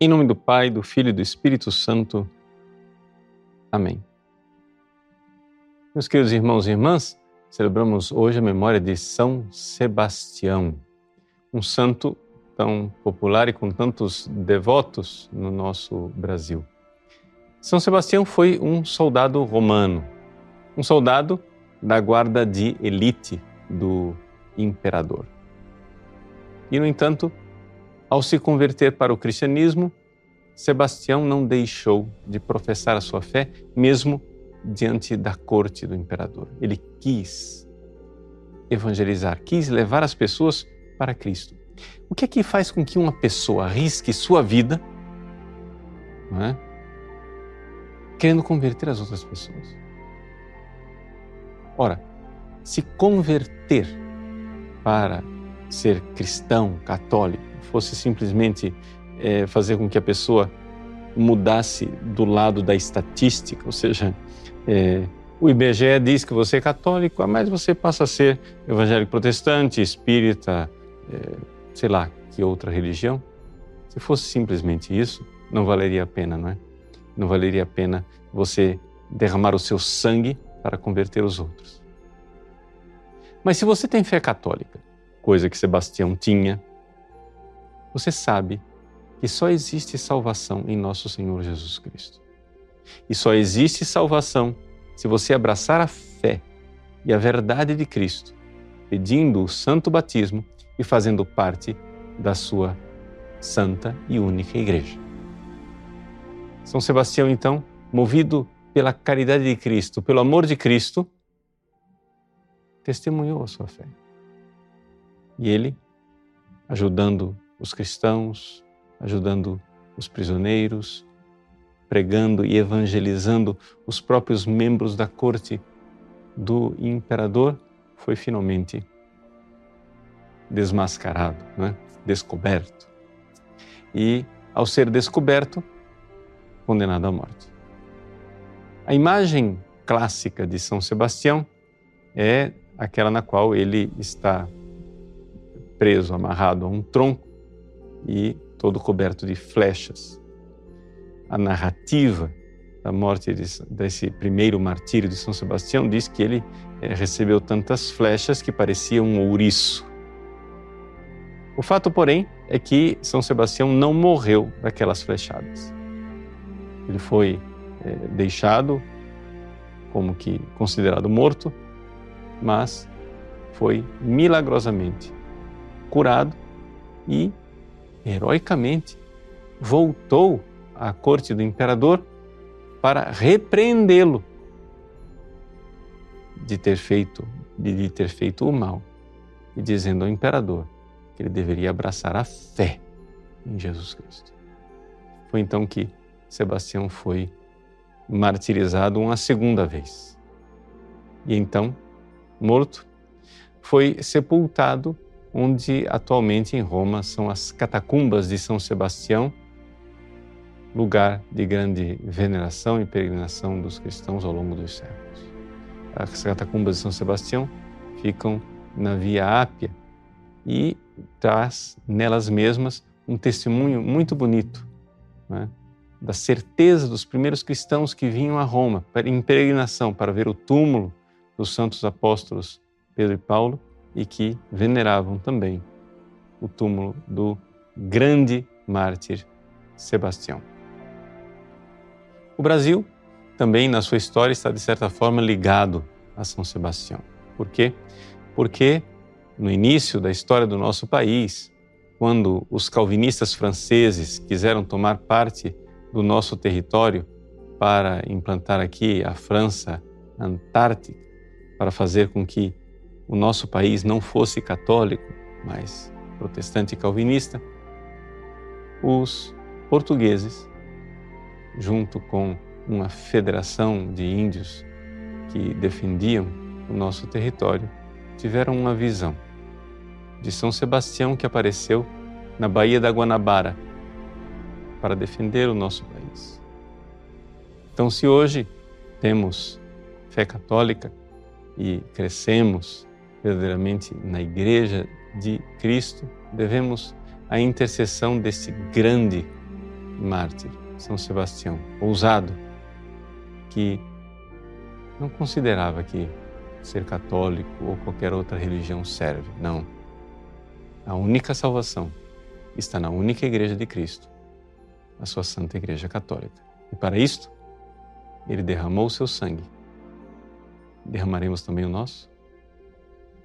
Em nome do Pai, do Filho e do Espírito Santo. Amém. Meus queridos irmãos e irmãs, celebramos hoje a memória de São Sebastião, um santo tão popular e com tantos devotos no nosso Brasil. São Sebastião foi um soldado romano, um soldado da guarda de elite do imperador. E, no entanto, ao se converter para o cristianismo, Sebastião não deixou de professar a sua fé, mesmo diante da corte do imperador. Ele quis evangelizar, quis levar as pessoas para Cristo. O que é que faz com que uma pessoa arrisque sua vida, é? querendo converter as outras pessoas? Ora, se converter para ser cristão, católico, fosse simplesmente é, fazer com que a pessoa mudasse do lado da estatística, ou seja, é, o IBGE diz que você é católico, mas você passa a ser evangélico protestante, espírita, é, sei lá, que outra religião. Se fosse simplesmente isso, não valeria a pena, não é? Não valeria a pena você derramar o seu sangue para converter os outros. Mas se você tem fé católica, coisa que Sebastião tinha, você sabe que só existe salvação em nosso Senhor Jesus Cristo. E só existe salvação se você abraçar a fé e a verdade de Cristo, pedindo o santo batismo e fazendo parte da sua santa e única igreja. São Sebastião, então, movido pela caridade de Cristo, pelo amor de Cristo, testemunhou a sua fé. E ele, ajudando os cristãos, ajudando os prisioneiros, pregando e evangelizando os próprios membros da corte do imperador, foi finalmente desmascarado, é? descoberto. E, ao ser descoberto, condenado à morte. A imagem clássica de São Sebastião é aquela na qual ele está preso, amarrado a um tronco e todo coberto de flechas. A narrativa da morte desse primeiro martírio de São Sebastião diz que ele é, recebeu tantas flechas que parecia um ouriço. O fato, porém, é que São Sebastião não morreu daquelas flechadas. Ele foi é, deixado como que considerado morto, mas foi milagrosamente curado e heroicamente, voltou à corte do imperador para repreendê-lo de ter feito de ter feito o mal e dizendo ao imperador que ele deveria abraçar a fé em Jesus Cristo. Foi então que Sebastião foi martirizado uma segunda vez. E então, morto, foi sepultado onde atualmente em Roma são as catacumbas de São Sebastião, lugar de grande veneração e peregrinação dos cristãos ao longo dos séculos. As catacumbas de São Sebastião ficam na Via Ápia e traz nelas mesmas um testemunho muito bonito né, da certeza dos primeiros cristãos que vinham a Roma em peregrinação para ver o túmulo dos santos apóstolos Pedro e Paulo e que veneravam também o túmulo do grande mártir Sebastião. O Brasil também, na sua história, está de certa forma ligado a São Sebastião. Por quê? Porque no início da história do nosso país, quando os calvinistas franceses quiseram tomar parte do nosso território para implantar aqui a França Antártica, para fazer com que o nosso país não fosse católico, mas protestante e calvinista, os portugueses, junto com uma federação de índios que defendiam o nosso território, tiveram uma visão de São Sebastião que apareceu na Baía da Guanabara para defender o nosso país. Então, se hoje temos fé católica e crescemos verdadeiramente na Igreja de Cristo, devemos a intercessão desse grande mártir, São Sebastião, ousado, que não considerava que ser católico ou qualquer outra religião serve. Não. A única salvação está na única Igreja de Cristo, a sua Santa Igreja Católica. E para isto, ele derramou o seu sangue. Derramaremos também o nosso?